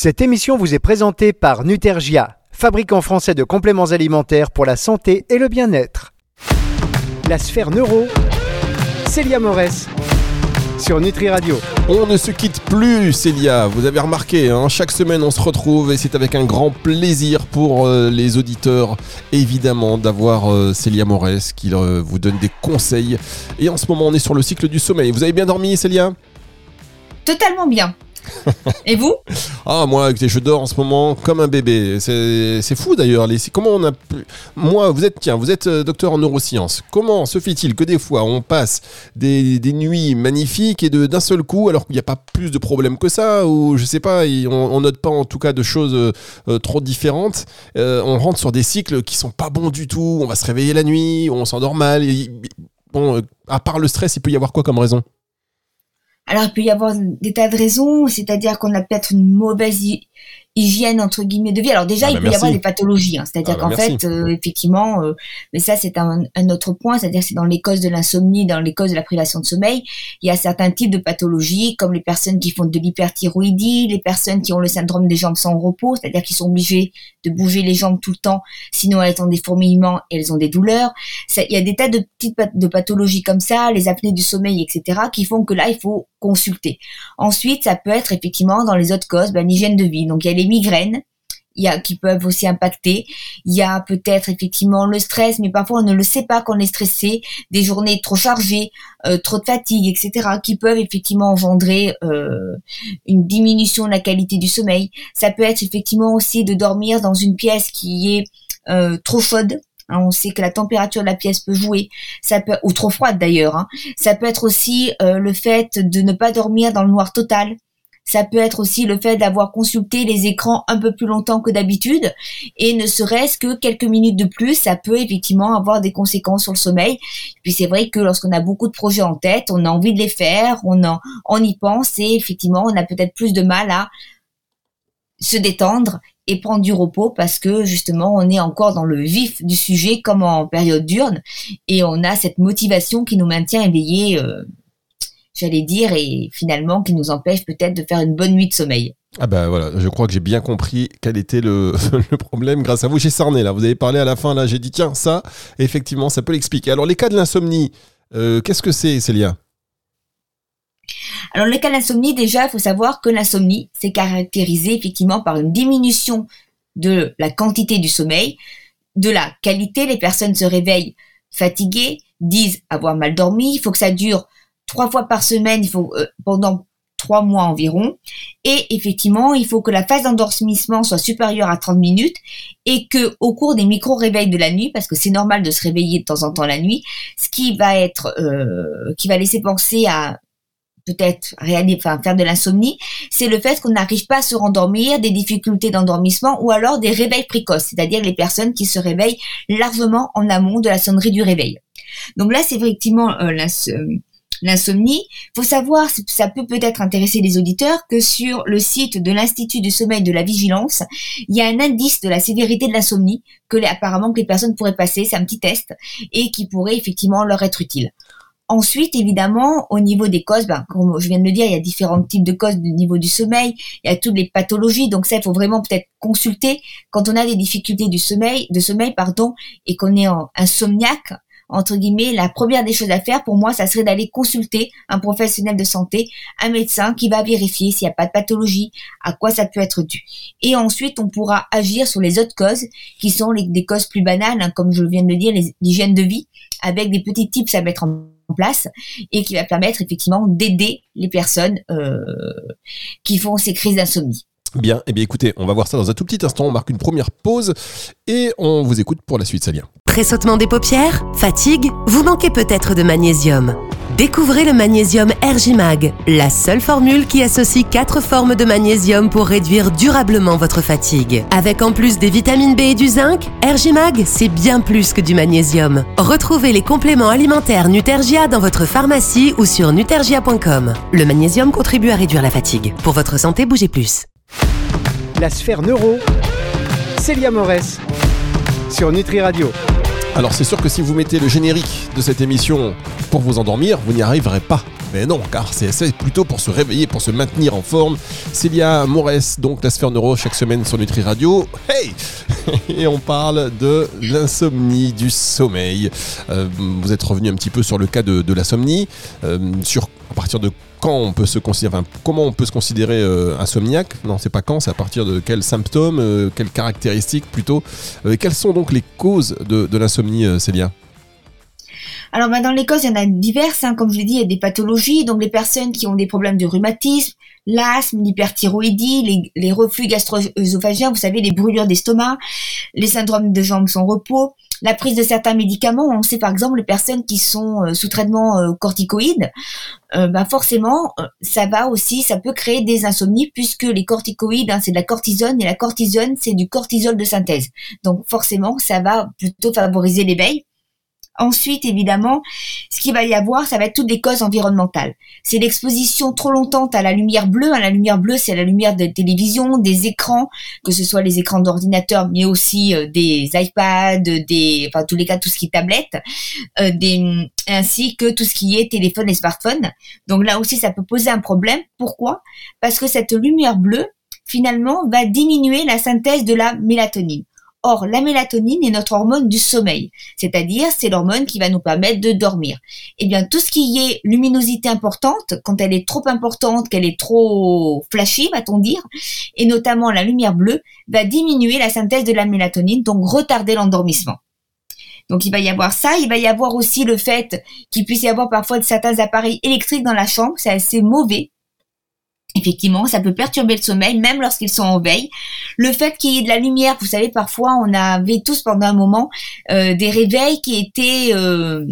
Cette émission vous est présentée par Nutergia, fabricant français de compléments alimentaires pour la santé et le bien-être. La sphère neuro, Célia Morès, sur Nutri Radio. On ne se quitte plus, Célia. Vous avez remarqué, hein, chaque semaine on se retrouve et c'est avec un grand plaisir pour euh, les auditeurs, évidemment, d'avoir euh, Célia Morès qui euh, vous donne des conseils. Et en ce moment, on est sur le cycle du sommeil. Vous avez bien dormi, Célia? Totalement bien. Et vous? Ah moi, écoutez, je dors en ce moment comme un bébé. C'est fou d'ailleurs. Comment on a pu... Moi, vous êtes tiens, vous êtes euh, docteur en neurosciences. Comment se fait-il que des fois on passe des, des nuits magnifiques et d'un seul coup, alors qu'il n'y a pas plus de problèmes que ça, ou je sais pas, on, on note pas en tout cas de choses euh, euh, trop différentes, on rentre sur des cycles qui sont pas bons du tout. On va se réveiller la nuit, on s'endort mal. bon, à part le stress, il peut y avoir quoi comme raison? Alors, il peut y avoir des tas de raisons, c'est-à-dire qu'on a peut-être une mauvaise hygiène, entre guillemets, de vie. Alors déjà, Ah il bah peut y avoir des pathologies, hein. c'est-à-dire Ah bah qu'en fait, euh, effectivement, euh, mais ça, c'est un, un autre point, c'est-à-dire que c'est dans les causes de l'insomnie, dans les causes de la privation de sommeil, il y a certains types de pathologies, comme les personnes qui font de l'hyperthyroïdie, les personnes qui ont le syndrome des jambes sans repos, c'est-à-dire qu'ils sont obligés de bouger les jambes tout le temps, sinon elles ont des fourmillements et elles ont des douleurs. Ça- Il y a des tas de petites de pathologies comme ça, les apnées du sommeil, etc., qui font que là, il faut consulter. Ensuite, ça peut être effectivement dans les autres causes, ben, l'hygiène de vie. Donc, il y a les migraines, qui peuvent aussi impacter. Il y a peut-être effectivement le stress, mais parfois on ne le sait pas qu'on est stressé, des journées trop chargées, euh, trop de fatigue, etc., qui peuvent effectivement engendrer euh, une diminution de la qualité du sommeil. Ça peut être effectivement aussi de dormir dans une pièce qui est euh, trop chaude. Hein, on sait que la température de la pièce peut jouer, ça peut ou trop froide d'ailleurs. Hein. Ça peut être aussi le fait de ne pas dormir dans le noir total. Ça peut être aussi le fait d'avoir consulté les écrans un peu plus longtemps que d'habitude et ne serait-ce que quelques minutes de plus, ça peut effectivement avoir des conséquences sur le sommeil. Puis c'est vrai que lorsqu'on a beaucoup de projets en tête, on a envie de les faire, on en, on y pense et effectivement, on a peut-être plus de mal à se détendre et prendre du repos parce que justement on est encore dans le vif du sujet comme en période diurne et on a cette motivation qui nous maintient éveillés, euh, j'allais dire, et finalement qui nous empêche peut-être de faire une bonne nuit de sommeil. Ah bah voilà, je crois que j'ai bien compris quel était le, le problème grâce à vous. J'ai cerné là, vous avez parlé à la fin là, j'ai dit tiens ça, effectivement ça peut l'expliquer. Alors les cas de l'insomnie, euh, qu'est-ce que c'est Célia? Alors, le cas d'insomnie, déjà, il faut savoir que l'insomnie, c'est caractérisé effectivement par une diminution de la quantité du sommeil, de la qualité. Les personnes se réveillent fatiguées, disent avoir mal dormi. Il faut que ça dure trois fois par semaine, il faut euh, pendant trois mois environ. Et effectivement, il faut que la phase d'endormissement soit supérieure à 30 minutes et que au cours des micro-réveils de la nuit, parce que c'est normal de se réveiller de temps en temps la nuit, ce qui va être, euh, qui va laisser penser à peut-être enfin, faire de l'insomnie, c'est le fait qu'on n'arrive pas à se rendormir, des difficultés d'endormissement ou alors des réveils précoces, c'est-à-dire les personnes qui se réveillent largement en amont de la sonnerie du réveil. Donc là, c'est effectivement euh, euh, l'insomnie. faut savoir, ça peut peut-être intéresser les auditeurs, que sur le site de l'Institut du sommeil de la vigilance, il y a un indice de la sévérité de l'insomnie que les, apparemment que les personnes pourraient passer, c'est un petit test, et qui pourrait effectivement leur être utile. Ensuite, évidemment, au niveau des causes, ben, comme je viens de le dire, il y a différents types de causes du niveau du sommeil, il y a toutes les pathologies, donc ça, il faut vraiment peut-être consulter quand on a des difficultés du sommeil, de sommeil, pardon, et qu'on est en insomniaque, entre guillemets, la première des choses à faire pour moi, ça serait d'aller consulter un professionnel de santé, un médecin qui va vérifier s'il n'y a pas de pathologie, à quoi ça peut être dû. Et ensuite, on pourra agir sur les autres causes, qui sont des causes plus banales, hein, comme je viens de le dire, l'hygiène de vie, avec des petits tips à mettre en en place et qui va permettre effectivement d'aider les personnes euh, qui font ces crises d'insomnie. Bien, eh bien écoutez, on va voir ça dans un tout petit instant, on marque une première pause et on vous écoute pour la suite Célia. Tressautement des paupières Fatigue Vous manquez peut-être de magnésium. Découvrez le magnésium Ergimag, la seule formule qui associe quatre formes de magnésium pour réduire durablement votre fatigue. Avec en plus des vitamines B et du zinc, Ergimag, c'est bien plus que du magnésium. Retrouvez les compléments alimentaires Nutergia dans votre pharmacie ou sur nutergia.com. Le magnésium contribue à réduire la fatigue. Pour votre santé, bougez plus. La sphère neuro, Célia Morès, sur Nutri Radio. Alors c'est sûr que si vous mettez le générique de cette émission pour vous endormir, vous n'y arriverez pas. Mais non, car c'est plutôt pour se réveiller, pour se maintenir en forme. Célia Morès, donc la sphère neuro, chaque semaine sur Nutri Radio. Hey Et on parle de l'insomnie, du sommeil. Euh, vous êtes revenu un petit peu sur le cas de, l'insomnie, euh, sur à partir de quand on peut se considérer, comment on peut se considérer euh, insomniaque? Non, c'est pas quand, c'est à partir de quels symptômes, quelles caractéristiques plutôt. quelles sont donc les causes de l'insomnie, Célia? Alors, bah, dans les causes, il y en a diverses. Hein. Comme je l'ai dit, il y a des pathologies. Donc, les personnes qui ont des problèmes de rhumatisme, l'asthme, l'hyperthyroïdie, les, reflux gastro-œsophagiens, vous savez, les brûlures d'estomac, les syndromes de jambes sans repos, la prise de certains médicaments. On sait par exemple les personnes qui sont euh, sous traitement euh, corticoïde, euh, bah forcément, ça va aussi, ça peut créer des insomnies puisque les corticoïdes, hein, c'est de la cortisone et la cortisone, c'est du cortisol de synthèse. Donc forcément, ça va plutôt favoriser l'éveil. Ensuite, évidemment, ce qu'il va y avoir, ça va être toutes les causes environnementales. C'est l'exposition trop longtemps à la lumière bleue. Hein, la lumière bleue, c'est la lumière de télévision, des écrans, que ce soit les écrans d'ordinateur, mais aussi euh, des iPads, des, enfin tous les cas, tout ce qui est tablette, euh, ainsi que tout ce qui est téléphone et smartphone. Donc là aussi, ça peut poser un problème. Pourquoi? Parce que cette lumière bleue, finalement, va diminuer la synthèse de la mélatonine. Or, la mélatonine est notre hormone du sommeil, c'est-à-dire c'est l'hormone qui va nous permettre de dormir. Eh bien, tout ce qui est luminosité importante, quand elle est trop importante, qu'elle est trop flashy, va-t-on dire, et notamment la lumière bleue, va diminuer la synthèse de la mélatonine, donc retarder l'endormissement. Donc il va y avoir ça, il va y avoir aussi le fait qu'il puisse y avoir parfois certains appareils électriques dans la chambre, c'est assez mauvais Effectivement, ça peut perturber le sommeil, même lorsqu'ils sont en veille. Le fait qu'il y ait de la lumière, vous savez, parfois on avait tous pendant un moment euh, des réveils qui étaient euh,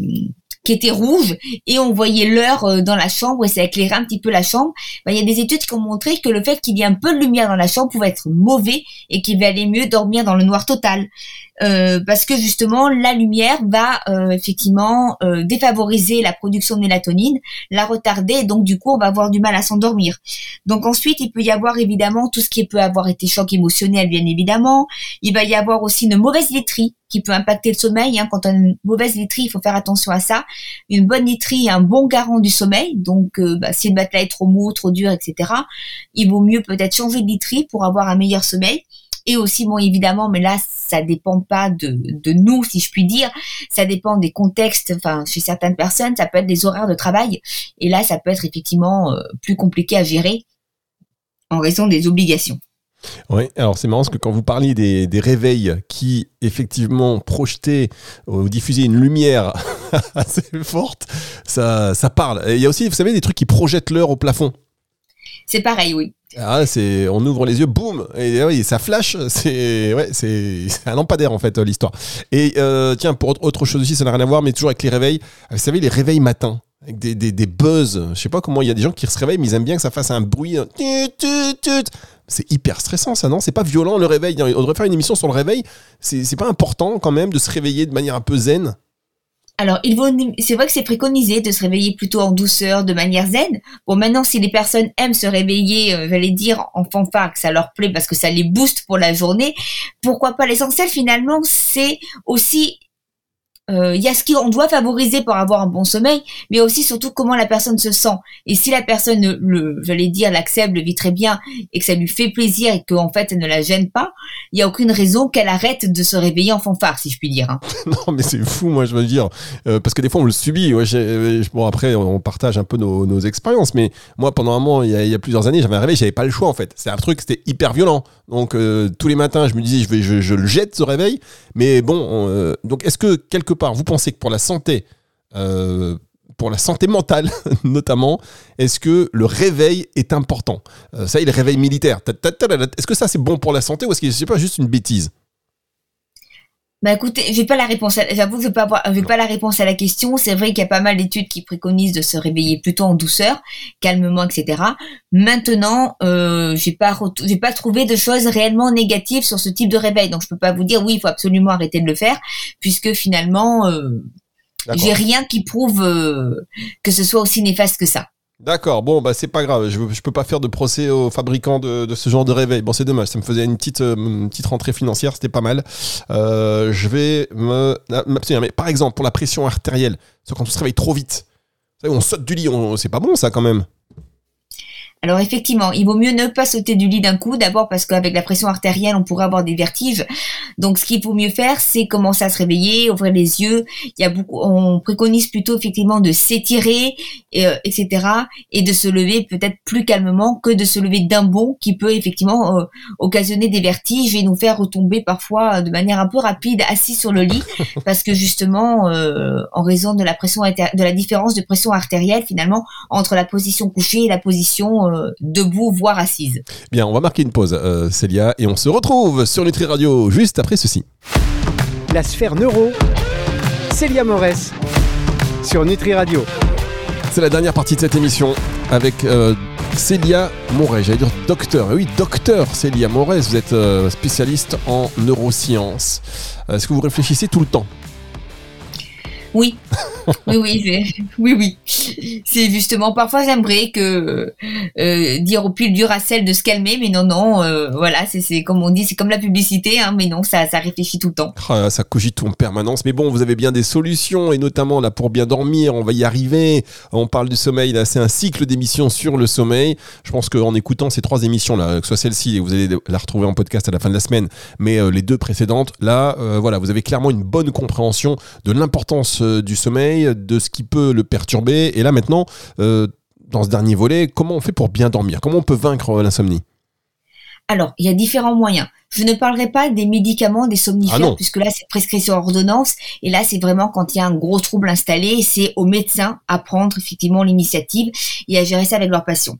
qui était rouge et on voyait l'heure euh, dans la chambre et ça éclairait un petit peu la chambre. Ben, il y a des études qui ont montré que le fait qu'il y ait un peu de lumière dans la chambre pouvait être mauvais et qu'il valait mieux dormir dans le noir total. Euh, parce que justement la lumière va euh, effectivement défavoriser la production de mélatonine, la retarder et donc du coup on va avoir du mal à s'endormir. Donc ensuite il peut y avoir évidemment tout ce qui peut avoir été choc émotionnel bien évidemment. Il va y avoir aussi une mauvaise laiterie qui peut impacter le sommeil. Hein. Quand on a une mauvaise literie, il faut faire attention à ça. Une bonne literie est un bon garant du sommeil. Donc, euh, bah, si le matelas est trop mou, trop dur, etc., il vaut mieux peut-être changer de literie pour avoir un meilleur sommeil. Et aussi, bon, évidemment, mais là, ça dépend pas de, de nous, si je puis dire. Ça dépend des contextes. Enfin, chez certaines personnes, ça peut être des horaires de travail. Et là, ça peut être effectivement euh, plus compliqué à gérer en raison des obligations. Oui, alors c'est marrant parce que quand vous parliez des, réveils qui effectivement projetaient ou diffusaient une lumière assez forte, ça, ça parle. il y a aussi, vous savez, des trucs qui projettent l'heure au plafond. C'est pareil, oui. Ah, c'est, on ouvre les yeux, boum, et, oui, ça flash. C'est, ouais, c'est, un lampadaire en fait l'histoire. Et euh, tiens, pour autre chose aussi, ça n'a rien à voir, mais toujours avec les réveils. Vous savez, les réveils matins avec des, des, buzz. Je sais pas comment il y a des gens qui se réveillent, mais ils aiment bien que ça fasse un bruit. C'est hyper stressant, ça, non? C'est pas violent le réveil. On devrait faire une émission sur le réveil. C'est pas important quand même de se réveiller de manière un peu zen? Alors, c'est vrai que c'est préconisé de se réveiller plutôt en douceur, de manière zen. Bon, maintenant, si les personnes aiment se réveiller, euh, j'allais dire en fanfare, que ça leur plaît parce que ça les booste pour la journée, pourquoi pas? L'essentiel, finalement, c'est aussi il y a ce qu'on doit favoriser pour avoir un bon sommeil, mais aussi surtout comment la personne se sent. Et si la personne, le, j'allais dire, l'accepte, le vit très bien, et que ça lui fait plaisir et qu'en fait, elle ne la gêne pas, il y a aucune raison qu'elle arrête de se réveiller en fanfare, si je puis dire. Hein. non, mais c'est fou, moi, je veux dire, euh, parce que des fois, on le subit. Euh, bon, après, on partage un peu nos, nos expériences, mais moi, pendant un moment, il y a, plusieurs années, j'avais un réveil, j'avais pas le choix, en fait. C'est un truc, c'était hyper violent. Donc, tous les matins, je me disais, je vais, je le jette ce réveil. Mais bon, donc, est-ce que quelque part, vous pensez que pour la santé, euh, pour la santé mentale notamment, est-ce que le réveil est important? Euh, Ça le réveil militaire. Est-ce que ça c'est bon pour la santé ou est-ce que c'est pas juste une bêtise? Bah écoutez, j'ai pas la réponse. J'avoue, je vais pas j'ai pas la réponse à la question. C'est vrai qu'il y a pas mal d'études qui préconisent de se réveiller plutôt en douceur, calmement, etc. Maintenant, euh, j'ai pas j'ai pas trouvé de choses réellement négatives sur ce type de réveil. Donc je peux pas vous dire oui, il faut absolument arrêter de le faire, puisque finalement, euh, j'ai rien qui prouve euh, que ce soit aussi néfaste que ça. D'accord, bon, bah c'est pas grave, je, peux pas faire de procès aux fabricants de, ce genre de réveil. Bon, c'est dommage, ça me faisait une petite, euh, petite rentrée financière, c'était pas mal. Euh, je vais me m'abstenir. Mais par exemple, pour la pression artérielle, c'est quand on se réveille trop vite, On saute du lit, c'est pas bon ça quand même. Alors effectivement, il vaut mieux ne pas sauter du lit d'un coup, d'abord parce qu'avec la pression artérielle, on pourrait avoir des vertiges. Donc ce qu'il faut mieux faire, c'est commencer à se réveiller, ouvrir les yeux. Il y a beaucoup, on préconise plutôt effectivement de s'étirer, et, euh, etc. et de se lever peut-être plus calmement que de se lever d'un bond qui peut effectivement euh, occasionner des vertiges et nous faire retomber parfois de manière un peu rapide assis sur le lit parce que justement euh, en raison de la pression de la différence de pression artérielle finalement entre la position couchée et la position euh, debout, voire assise. Bien, on va marquer une pause, euh, Célia, et on se retrouve sur Nutri Radio juste après ceci. La sphère neuro, Célia Morès, sur Nutri Radio. C'est la dernière partie de cette émission avec euh, Célia Moret, j'allais dire docteur. Oui, docteur Célia Moret, vous êtes spécialiste en neurosciences. Est-ce que vous réfléchissez tout le temps? Oui, oui, oui, oui, oui. C'est justement parfois j'aimerais que euh, dire au pile dur à celle de se calmer, mais non, non, euh, voilà, c'est comme on dit, c'est comme la publicité, hein, mais non, ça, ça réfléchit tout le temps. Ah, ça cogite en permanence, mais bon, vous avez bien des solutions et notamment là pour bien dormir, on va y arriver. On parle du sommeil, là, c'est un cycle d'émissions sur le sommeil. Je pense qu'en écoutant ces trois émissions là, que ce soit celle-ci, vous allez la retrouver en podcast à la fin de la semaine, mais euh, les deux précédentes, là, voilà, vous avez clairement une bonne compréhension de l'importance euh, du sommeil, de ce qui peut le perturber. Et là maintenant, euh, dans ce dernier volet, comment on fait pour bien dormir? Comment on peut vaincre l'insomnie? Alors, il y a différents moyens. Je ne parlerai pas des médicaments, des somnifères, ah puisque là, c'est prescription ordonnance. Et là, c'est vraiment quand il y a un gros trouble installé, c'est aux médecins à prendre effectivement l'initiative et à gérer ça avec leurs patients.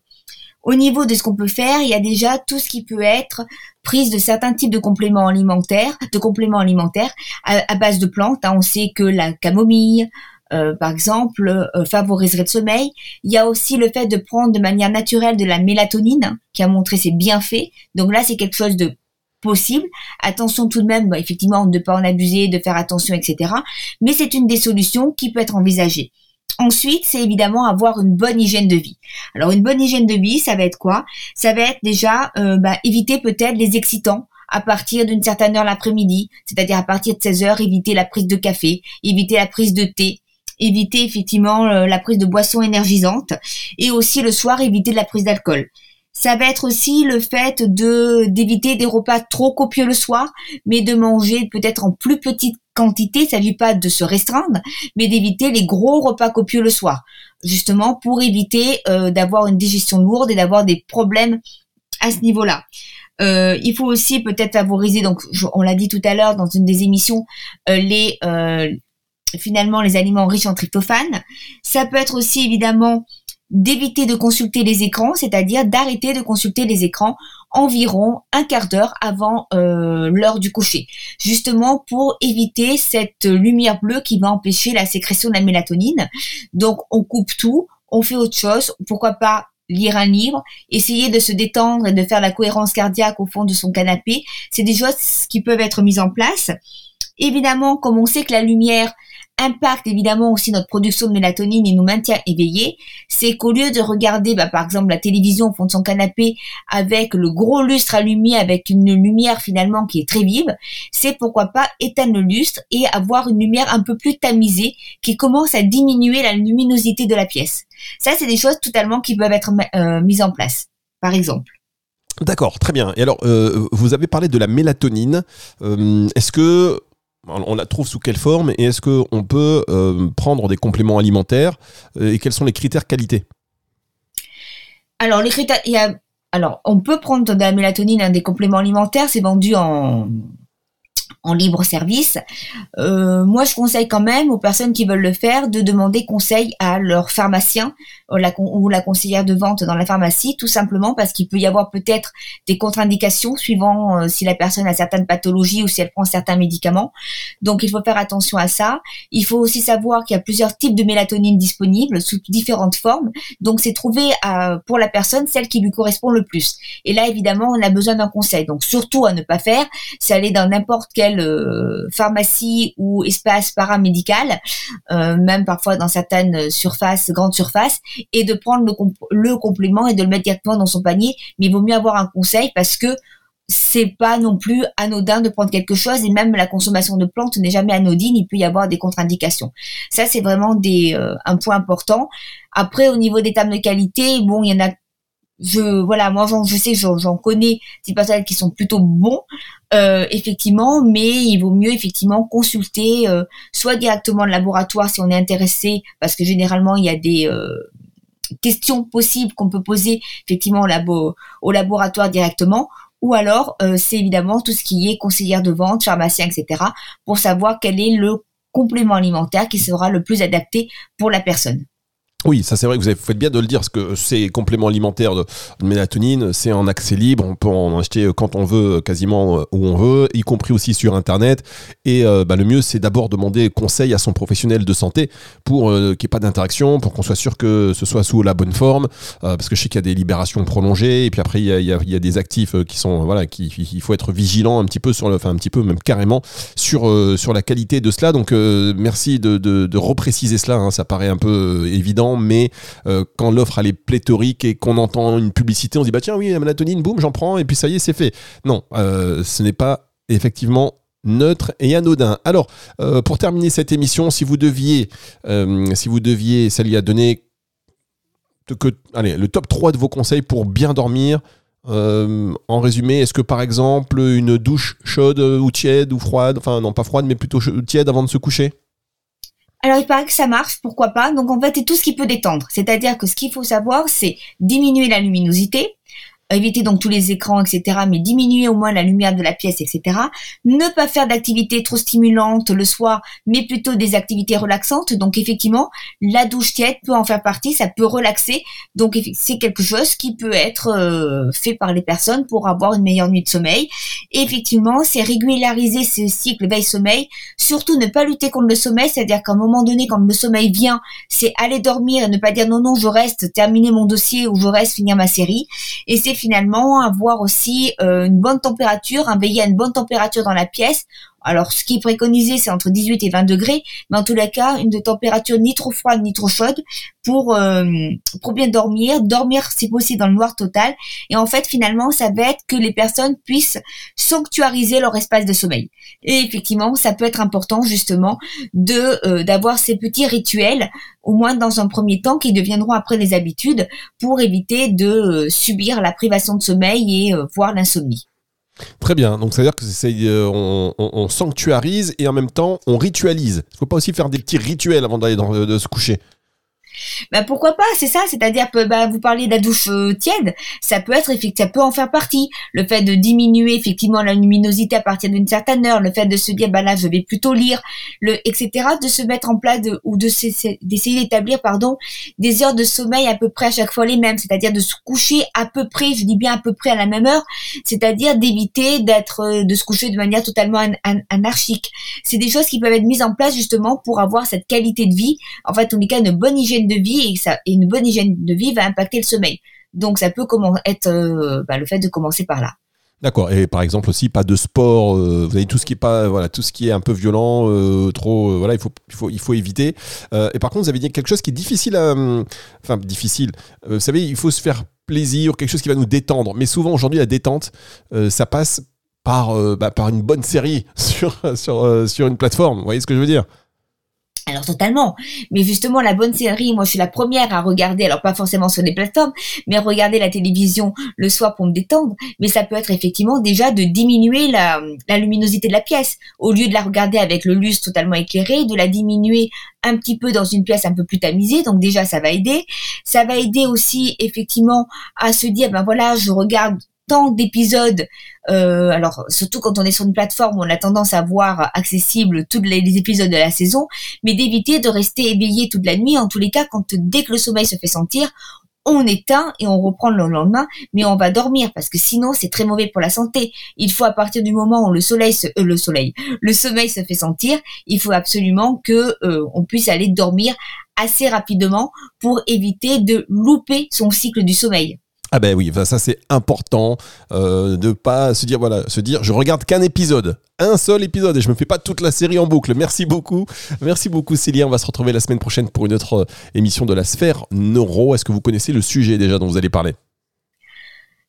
Au niveau de ce qu'on peut faire, il y a déjà tout ce qui peut être prise de certains types de compléments alimentaires, de compléments alimentaires à, base de plantes. Hein. On sait que la camomille, euh, par exemple, euh, favoriserait le sommeil. Il y a aussi le fait de prendre de manière naturelle de la mélatonine, hein, qui a montré ses bienfaits. Donc là, c'est quelque chose de possible. Attention tout de même, bah, effectivement, de ne pas en abuser, de faire attention, etc. Mais c'est une des solutions qui peut être envisagée. Ensuite, c'est évidemment avoir une bonne hygiène de vie. Alors une bonne hygiène de vie, ça va être quoi? Ça va être déjà euh, bah, éviter peut-être les excitants à partir d'une certaine heure l'après-midi, c'est-à-dire à partir de 16 heures, éviter la prise de café, éviter la prise de thé, éviter effectivement euh, la prise de boissons énergisantes et aussi le soir éviter la prise d'alcool. Ça va être aussi le fait de d'éviter des repas trop copieux le soir, mais de manger peut-être en plus petite quantité. Il s'agit pas de se restreindre, mais d'éviter les gros repas copieux le soir, justement pour éviter euh, d'avoir une digestion lourde et d'avoir des problèmes à ce niveau-là. Euh, il faut aussi peut-être favoriser, donc on l'a dit tout à l'heure dans une des émissions, euh, les finalement les aliments riches en tryptophane. Ça peut être aussi évidemment d'éviter de consulter les écrans, c'est-à-dire d'arrêter de consulter les écrans environ un quart d'heure avant euh, l'heure du coucher, justement pour éviter cette lumière bleue qui va empêcher la sécrétion de la mélatonine. Donc on coupe tout, on fait autre chose, pourquoi pas lire un livre, essayer de se détendre et de faire la cohérence cardiaque au fond de son canapé, c'est des choses qui peuvent être mises en place. Évidemment, comme on sait que la lumière impacte évidemment aussi notre production de mélatonine et nous maintient éveillés, c'est qu'au lieu de regarder bah, par exemple la télévision au fond de son canapé avec le gros lustre allumé avec une lumière finalement qui est très vive, c'est pourquoi pas éteindre le lustre et avoir une lumière un peu plus tamisée qui commence à diminuer la luminosité de la pièce. Ça, c'est des choses totalement qui peuvent être euh, mises en place, par exemple. D'accord, très bien. Et alors, euh, vous avez parlé de la mélatonine. Euh, est-ce que on la trouve sous quelle forme et est-ce qu'on peut euh, prendre des compléments alimentaires euh, et quels sont les critères qualité? Alors, les critères, alors, on peut prendre de la mélatonine, hein, des compléments alimentaires, c'est vendu en, en libre service. Euh, moi, je conseille quand même aux personnes qui veulent le faire de demander conseil à leur pharmacien ou la, ou la conseillère de vente dans la pharmacie, tout simplement parce qu'il peut y avoir peut-être des contre-indications suivant euh, si la personne a certaines pathologies ou si elle prend certains médicaments. Donc, il faut faire attention à ça. Il faut aussi savoir qu'il y a plusieurs types de mélatonine disponibles sous différentes formes. Donc, c'est trouver euh, pour la personne celle qui lui correspond le plus. Et là, évidemment, on a besoin d'un conseil. Donc, surtout à ne pas faire, c'est aller dans n'importe quel euh, pharmacie ou espace paramédical, euh, même parfois dans certaines surfaces, grandes surfaces, et de prendre le, complément et de le mettre directement dans son panier. Mais il vaut mieux avoir un conseil parce que c'est pas non plus anodin de prendre quelque chose et même la consommation de plantes n'est jamais anodine, il peut y avoir des contre-indications. Ça c'est vraiment euh, un point important. Après au niveau des termes de qualité, bon, il y en a je voilà moi je sais j'en connais des personnes qui sont plutôt bons euh, effectivement mais il vaut mieux effectivement consulter euh, soit directement le laboratoire si on est intéressé parce que généralement il y a des questions possibles qu'on peut poser effectivement au, au laboratoire directement ou alors euh, c'est évidemment tout ce qui est conseillère de vente, pharmacien, etc. pour savoir quel est le complément alimentaire qui sera le plus adapté pour la personne. Oui, ça c'est vrai que vous, faites bien de le dire, parce que ces compléments alimentaires de, mélatonine, c'est en accès libre, on peut en acheter quand on veut, quasiment euh, où on veut, y compris aussi sur Internet. Et euh, bah, le mieux, c'est d'abord demander conseil à son professionnel de santé pour euh, qu'il n'y ait pas d'interaction, pour qu'on soit sûr que ce soit sous la bonne forme, parce que je sais qu'il y a des libérations prolongées, et puis après, il y a, des actifs qui sont, voilà, qui, il faut être vigilant un petit peu sur le, enfin un petit peu, même carrément, sur, la qualité de cela. Donc, merci de, de, repréciser cela, hein. ça paraît un peu évident mais euh, quand l'offre elle est pléthorique et qu'on entend une publicité, on se dit bah tiens oui la mélatonine, boum, j'en prends et puis ça y est, c'est fait. Non, euh, ce n'est pas effectivement neutre et anodin. Alors, euh, pour terminer cette émission, si vous deviez, si vous deviez, à donner que, allez, le top 3 de vos conseils pour bien dormir, en résumé, est-ce que par exemple une douche chaude ou tiède ou froide, enfin non pas froide mais plutôt tiède avant de se coucher? Alors il paraît que ça marche, pourquoi pas. Donc en fait, c'est tout ce qui peut détendre. C'est-à-dire que ce qu'il faut savoir, c'est diminuer la luminosité, éviter donc tous les écrans, etc., mais diminuer au moins la lumière de la pièce, etc. Ne pas faire d'activités trop stimulantes le soir, mais plutôt des activités relaxantes. Donc effectivement, la douche tiède peut en faire partie, ça peut relaxer. Donc c'est quelque chose qui peut être euh, fait par les personnes pour avoir une meilleure nuit de sommeil. Et effectivement, c'est régulariser ce cycle veille-sommeil. Surtout ne pas lutter contre le sommeil, c'est-à-dire qu'à un moment donné, quand le sommeil vient, c'est aller dormir et ne pas dire non, non, je reste terminer mon dossier ou je reste finir ma série. Et c'est finalement avoir aussi euh, une bonne température, un veiller à une bonne température dans la pièce. Alors, ce qui est préconisé, c'est entre 18 et 20 degrés, mais en tous les cas, une température ni trop froide ni trop chaude pour euh, pour bien dormir, dormir si possible dans le noir total. Et en fait, finalement, ça va être que les personnes puissent sanctuariser leur espace de sommeil. Et effectivement, ça peut être important justement de euh, d'avoir ces petits rituels, au moins dans un premier temps, qui deviendront après des habitudes pour éviter de euh, subir la privation de sommeil et voire l'insomnie. Très bien, donc ça veut dire que c'est, euh, on, sanctuarise et en même temps on ritualise. Il ne faut pas aussi faire des petits rituels avant d'aller de se coucher. Bah pourquoi pas, c'est ça, c'est-à-dire bah, vous parlez de la douche euh, tiède, ça peut être effectivement, ça peut en faire partie. Le fait de diminuer effectivement la luminosité à partir d'une certaine heure, le fait de se dire bah là je vais plutôt lire, le etc. De se mettre en place ou de d'essayer d'établir pardon des heures de sommeil à peu près à chaque fois les mêmes, c'est-à-dire de se coucher à peu près, je dis bien à peu près à la même heure, c'est-à-dire d'éviter d'être euh, de se coucher de manière totalement anarchique. C'est des choses qui peuvent être mises en place justement pour avoir cette qualité de vie, en fait en tout cas une bonne hygiène de vie et, une bonne hygiène de vie va impacter le sommeil. Donc ça peut être euh, bah, le fait de commencer par là. D'accord. Et par exemple aussi pas de sport. Euh, vous avez tout ce qui est pas voilà tout ce qui est un peu violent, euh, trop voilà il faut éviter. et par contre vous avez dit quelque chose qui est difficile enfin difficile. vous savez il faut se faire plaisir, quelque chose qui va nous détendre. Mais souvent aujourd'hui la détente ça passe par bah, par une bonne série sur une plateforme. Vous voyez ce que je veux dire? Alors totalement. Mais justement, la bonne série, moi je suis la première à regarder, alors pas forcément sur les plateformes, mais regarder la télévision le soir pour me détendre. Mais ça peut être effectivement déjà de diminuer la, la luminosité de la pièce. Au lieu de la regarder avec le lustre totalement éclairé, de la diminuer un petit peu dans une pièce un peu plus tamisée. Donc déjà, ça va aider. Ça va aider aussi effectivement à se dire, ben voilà, je regarde tant d'épisodes, euh, alors surtout quand on est sur une plateforme on a tendance à voir accessible tous les, épisodes de la saison, mais d'éviter de rester éveillé toute la nuit. En tous les cas, quand dès que le sommeil se fait sentir, on éteint et on reprend le lendemain, mais on va dormir parce que sinon c'est très mauvais pour la santé. Il faut à partir du moment où le soleil se, euh, le soleil, le sommeil se fait sentir, il faut absolument que euh, on puisse aller dormir assez rapidement pour éviter de louper son cycle du sommeil. Ah ben oui, ça c'est important euh, de pas se dire voilà, se dire je regarde qu'un épisode, un seul épisode et je me fais pas toute la série en boucle. Merci beaucoup, merci beaucoup Célia. On va se retrouver la semaine prochaine pour une autre euh, émission de la sphère neuro. Est-ce que vous connaissez le sujet déjà dont vous allez parler?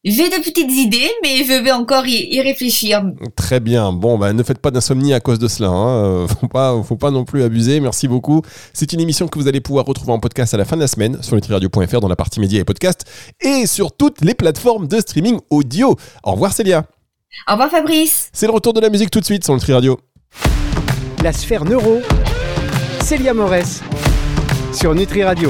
J'ai de petites idées, mais je vais encore y, y réfléchir. Très bien. Bon, bah, ne faites pas d'insomnie à cause de cela. Hein. Euh, Faut pas, faut pas non plus abuser. Merci beaucoup. C'est une émission que vous allez pouvoir retrouver en podcast à la fin de la semaine sur nutriradio.fr dans la partie médias et podcasts et sur toutes les plateformes de streaming audio. Au revoir Célia. Au revoir Fabrice. C'est le retour de la musique tout de suite sur Nutri Radio. La sphère neuro, Célia Morès, sur Nutri Radio.